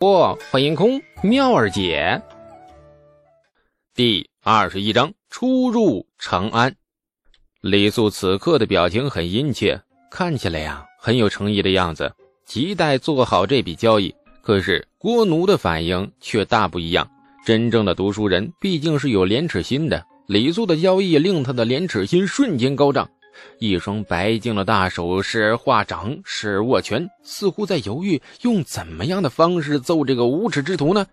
不，欢迎空妙儿姐。第二十一章初入长安。李素此刻的表情很殷切，看起来呀很有诚意的样子，亟待做好这笔交易。可是郭奴的反应却大不一样。真正的读书人毕竟是有廉耻心的，李素的交易令他的廉耻心瞬间高涨。一双白净的大手时而画掌，时而握拳，似乎在犹豫用怎么样的方式揍这个无耻之徒呢？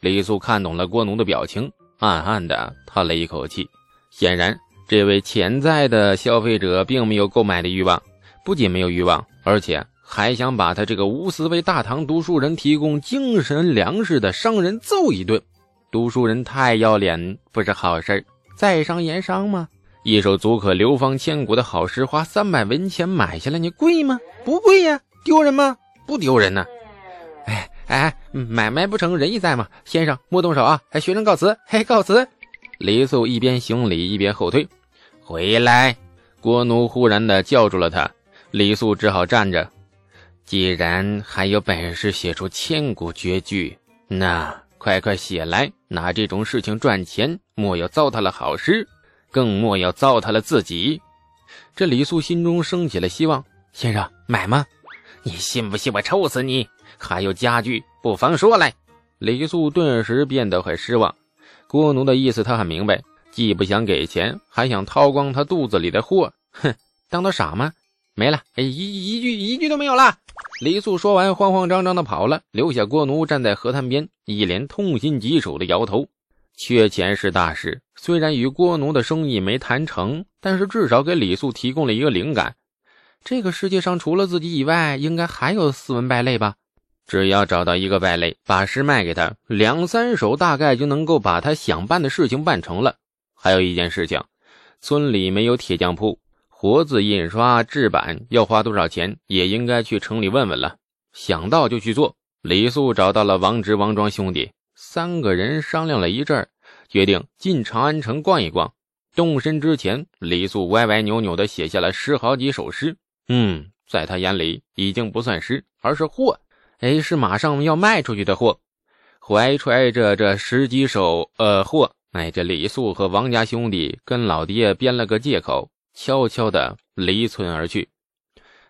李素看懂了郭奴的表情，暗暗的叹了一口气。显然，这位潜在的消费者并没有购买的欲望，不仅没有欲望，而且还想把他这个无私为大唐读书人提供精神粮食的商人揍一顿。读书人太要脸不是好事在商言商吗？一首足可流芳千古的好诗，花三百文钱买下来，你贵吗？不贵呀，丢人吗？不丢人呢。哎哎，买卖不成仁义在吗？先生莫动手啊！哎，学生告辞，嘿，告辞。李素一边行礼一边后退。回来！郭奴忽然的叫住了他。李素只好站着。既然还有本事写出千古绝句，那快快写来！拿这种事情赚钱，莫要糟蹋了好诗。更莫要糟蹋了自己。这李素心中升起了希望。先生，买吗？你信不信我抽死你？还有家具，不妨说来。李素顿时变得很失望。郭奴的意思他很明白，既不想给钱，还想掏光他肚子里的货。哼，当他傻吗？没了，一一句一句都没有了。李素说完，慌慌张张的跑了，留下郭奴站在河滩边，一脸痛心疾首的摇头。缺钱是大事，虽然与郭奴的生意没谈成，但是至少给李素提供了一个灵感。这个世界上除了自己以外，应该还有斯文败类吧？只要找到一个败类，把诗卖给他，两三首大概就能够把他想办的事情办成了。还有一件事情，村里没有铁匠铺，活字印刷制版要花多少钱，也应该去城里问问了。想到就去做。李素找到了王直、王庄兄弟。三个人商量了一阵儿决定进长安城逛一逛。动身之前，李素歪歪扭扭地写下了十好几首诗。嗯，在他眼里已经不算诗，而是货。哎，是马上要卖出去的货。怀揣着这十几首呃货，哎，这李素和王家兄弟跟老爹编了个借口，悄悄地离村而去。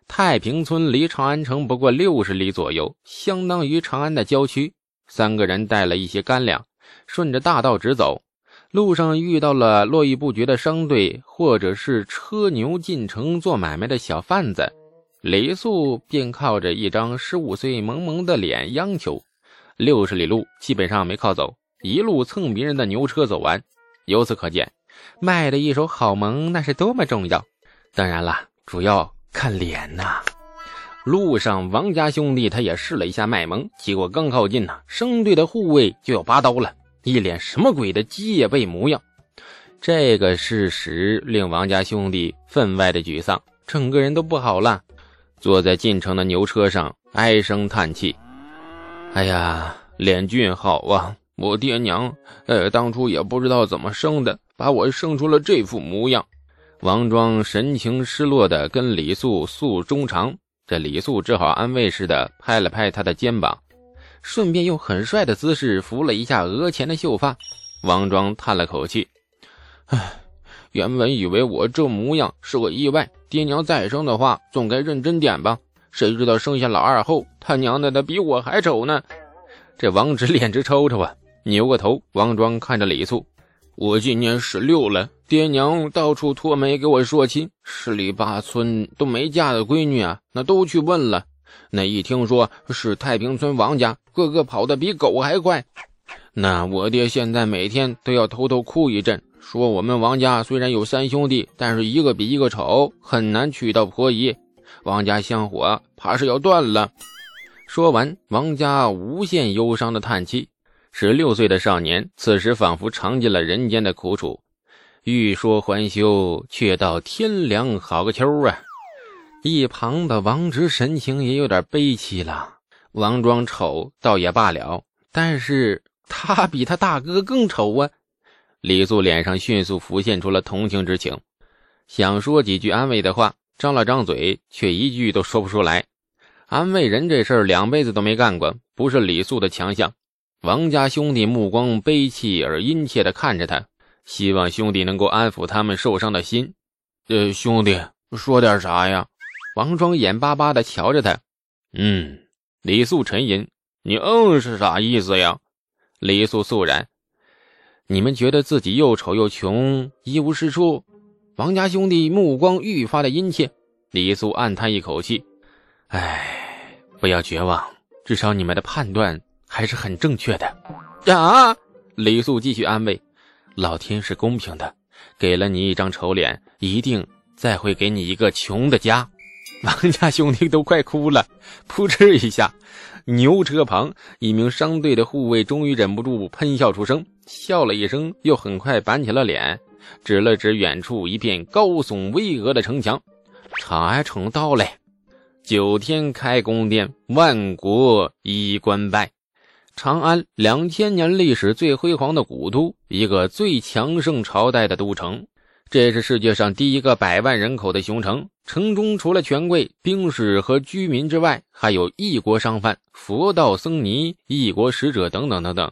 太平村离长安城不过六十里左右，相当于长安的郊区。三个人带了一些干粮，顺着大道直走。路上遇到了络绎不绝的商队，或者是车牛进城做买卖的小贩子。李素便靠着一张十五岁萌萌的脸央求：“六十里路基本上没靠走，一路蹭别人的牛车走完。”由此可见，卖的一手好萌那是多么重要。当然了，主要看脸呐。路上，王家兄弟他也试了一下卖萌，结果刚靠近呢，生队的护卫就要拔刀了，一脸什么鬼的戒备模样。这个事实令王家兄弟分外的沮丧，整个人都不好了，坐在进城的牛车上唉声叹气：“哎呀，脸俊好啊，我爹娘，呃，当初也不知道怎么生的，把我生出了这副模样。”王庄神情失落的跟李素诉衷肠。这李素只好安慰似的拍了拍他的肩膀，顺便用很帅的姿势扶了一下额前的秀发。王庄叹了口气：“唉，原本以为我这模样是个意外，爹娘再生的话总该认真点吧。谁知道生下老二后，他娘的的比我还丑呢！”这王直脸直抽抽啊，扭过头，王庄看着李素。我今年十六了，爹娘到处托媒给我说亲，十里八村都没嫁的闺女啊，那都去问了。那一听说是太平村王家，个个跑得比狗还快。那我爹现在每天都要偷偷哭一阵，说我们王家虽然有三兄弟，但是一个比一个丑，很难娶到婆姨。王家香火怕是要断了。说完，王家无限忧伤的叹气。十六岁的少年，此时仿佛尝尽了人间的苦楚，欲说还休，却道天凉好个秋啊！一旁的王直神情也有点悲戚了。王庄丑倒也罢了，但是他比他大哥更丑啊！李素脸上迅速浮现出了同情之情，想说几句安慰的话，张了张嘴，却一句都说不出来。安慰人这事儿两辈子都没干过，不是李素的强项。王家兄弟目光悲戚而殷切地看着他，希望兄弟能够安抚他们受伤的心。呃，兄弟，说点啥呀？王庄眼巴巴地瞧着他。嗯，李素沉吟。你嗯是啥意思呀？李素肃然。你们觉得自己又丑又穷，一无是处？王家兄弟目光愈发的殷切。李素暗叹一口气：“唉，不要绝望，至少你们的判断还是很正确的。”啊！李素继续安慰：“老天是公平的，给了你一张丑脸，一定再会给你一个穷的家。”王家兄弟都快哭了，扑哧一下，牛车旁一名商队的护卫终于忍不住喷笑出声，笑了一声，又很快板起了脸，指了指远处一片高耸巍峨的城墙：“长安城到嘞！九天开宫殿，万国衣冠拜。长安两千年历史最辉煌的古都，一个最强盛朝代的都城。”这是世界上第一个百万人口的雄城，城中除了权贵、兵士和居民之外，还有异国商贩、佛道僧尼、异国使者等等等等。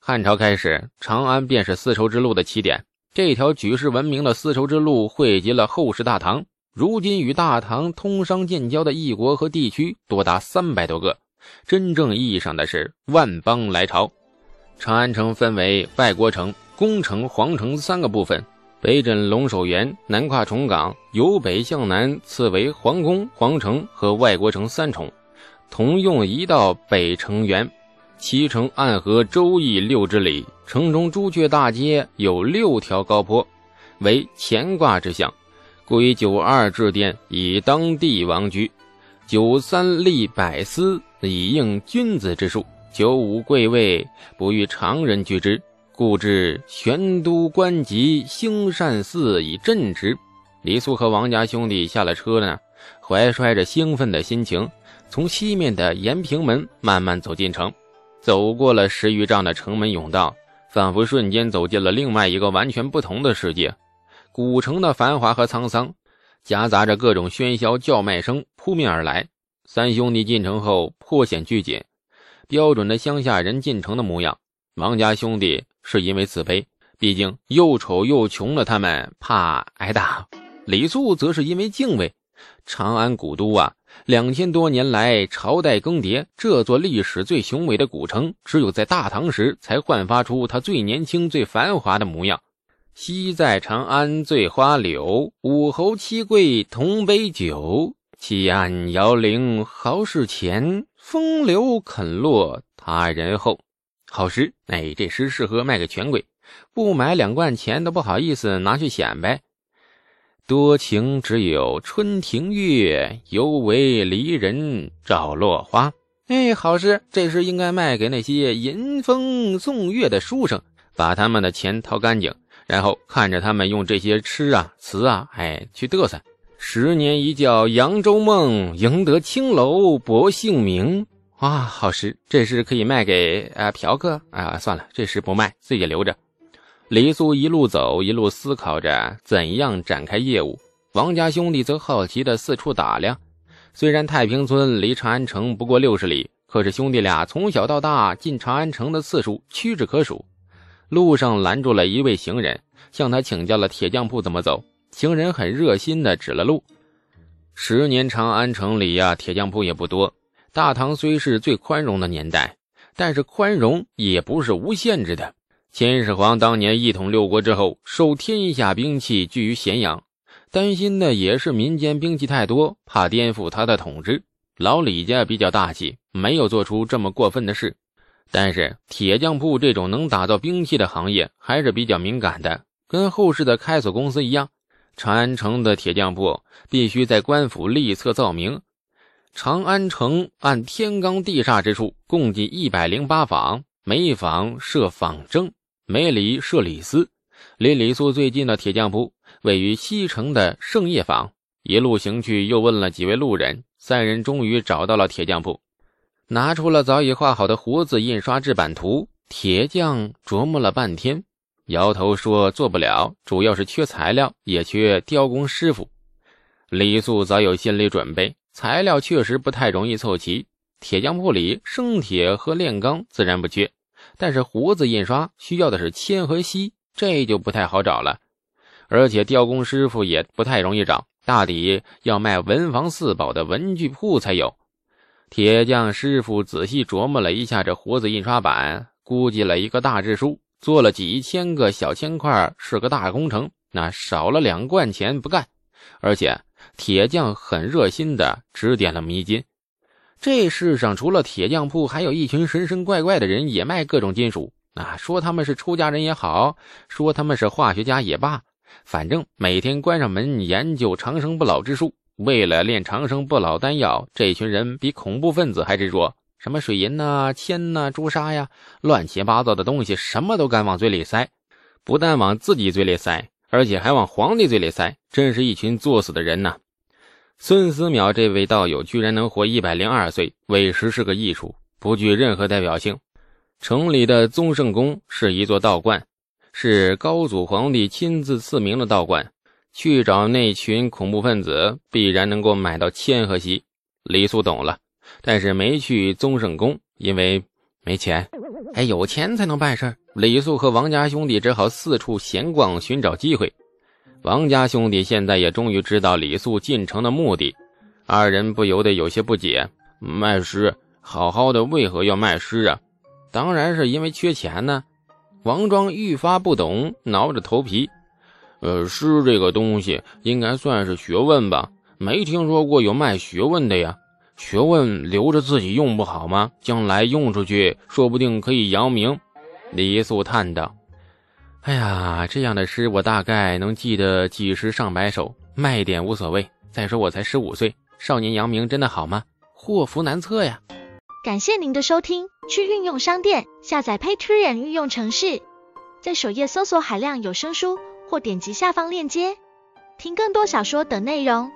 汉朝开始，长安便是丝绸之路的起点。这条举世闻名的丝绸之路汇集了后世大唐，如今与大唐通商建交的异国和地区多达三百多个，真正意义上的是万邦来朝。长安城分为外国城、宫城、皇城三个部分。北枕龙首原，南跨重岗，由北向南，次为皇宫、皇城和外国城三重，同用一道北城垣。其城暗合周易六之理，城中朱雀大街有六条高坡，为乾卦之象。故以九二制殿，以当帝王居；九三立百司，以应君子之术；九五贵位，不与常人居之。故置玄都关吉兴善寺以镇之。李素和王家兄弟下了车呢，怀揣着兴奋的心情，从西面的延平门慢慢走进城。走过了十余丈的城门甬道，仿佛瞬间走进了另外一个完全不同的世界。古城的繁华和沧桑，夹杂着各种喧嚣叫卖声扑面而来。三兄弟进城后颇显拘谨，标准的乡下人进城的模样。王家兄弟。是因为自卑，毕竟又丑又穷的他们怕挨打；李素则是因为敬畏。长安古都啊，两千多年来朝代更迭，这座历史最雄伟的古城，只有在大唐时才焕发出它最年轻、最繁华的模样。昔在长安醉花柳，五侯七贵同杯酒。弃暗摇铃豪士前，风流肯落他人后。好诗，哎，这诗适合卖给权贵，不买两贯钱都不好意思拿去显摆。多情只有春庭月，犹为离人照落花。哎，好诗，这诗应该卖给那些吟风送月的书生，把他们的钱掏干净，然后看着他们用这些吃啊词啊，哎，去嘚瑟。十年一觉扬州梦，赢得青楼薄幸名。啊，好诗，这诗可以卖给啊嫖客啊。算了，这诗不卖，自己留着。黎苏一路走，一路思考着怎样展开业务。王家兄弟则好奇地四处打量。虽然太平村离长安城不过六十里，可是兄弟俩从小到大进长安城的次数屈指可数。路上拦住了一位行人，向他请教了铁匠铺怎么走。行人很热心地指了路。十年长安城里呀，铁匠铺也不多。大唐虽是最宽容的年代，但是宽容也不是无限制的。秦始皇当年一统六国之后，收天下兵器聚于咸阳，担心的也是民间兵器太多，怕颠覆他的统治。老李家比较大气，没有做出这么过分的事。但是铁匠铺这种能打造兵器的行业还是比较敏感的，跟后世的开锁公司一样，长安城的铁匠铺必须在官府立册造明。长安城按天罡地煞之处，共计一百零八坊，每坊设坊正，每里设里司。离李素最近的铁匠铺位于西城的圣业坊。一路行去，又问了几位路人，三人终于找到了铁匠铺，拿出了早已画好的胡子印刷制版图。铁匠琢磨了半天，摇头说做不了，主要是缺材料，也缺雕工师傅。李素早有心理准备。材料确实不太容易凑齐。铁匠铺里生铁和炼钢自然不缺，但是胡子印刷需要的是铅和锡，这就不太好找了。而且雕工师傅也不太容易找，大抵要卖文房四宝的文具铺才有。铁匠师傅仔细琢磨了一下这活字印刷版，估计了一个大致数，做了几千个小铅块，是个大工程。那少了两贯钱不干，而且铁匠很热心的指点了迷津。这世上除了铁匠铺，还有一群神神怪怪的人也卖各种金属。啊，说他们是出家人也好，说他们是化学家也罢，反正每天关上门研究长生不老之术。为了炼长生不老丹药，这群人比恐怖分子还执着。什么水银呐、铅呐、朱砂呀，乱七八糟的东西，什么都敢往嘴里塞。不但往自己嘴里塞，而且还往皇帝嘴里塞，真是一群作死的人呐！孙思邈这位道友居然能活一百零二岁，委实是个艺术，不具任何代表性。城里的宗圣宫是一座道观，是高祖皇帝亲自赐名的道观。去找那群恐怖分子，必然能够买到铅和锡。李素懂了，但是没去宗圣宫，因为没钱。哎，有钱才能办事。李素和王家兄弟只好四处闲逛，寻找机会。王家兄弟现在也终于知道李素进城的目的，二人不由得有些不解：卖尸，好好的为何要卖尸啊？当然是因为缺钱呢。王庄愈发不懂，挠着头皮。呃，诗这个东西应该算是学问吧？没听说过有卖学问的呀。学问留着自己用不好吗？将来用出去，说不定可以扬名。李素叹道：“哎呀，这样的诗我大概能记得几十上百首，卖点无所谓。再说我才十五岁，少年扬名真的好吗？祸福难测呀。”感谢您的收听，去运用商店下载 Patreon 运用城市，在首页搜索海量有声书。或点击下方链接，听更多小说等内容。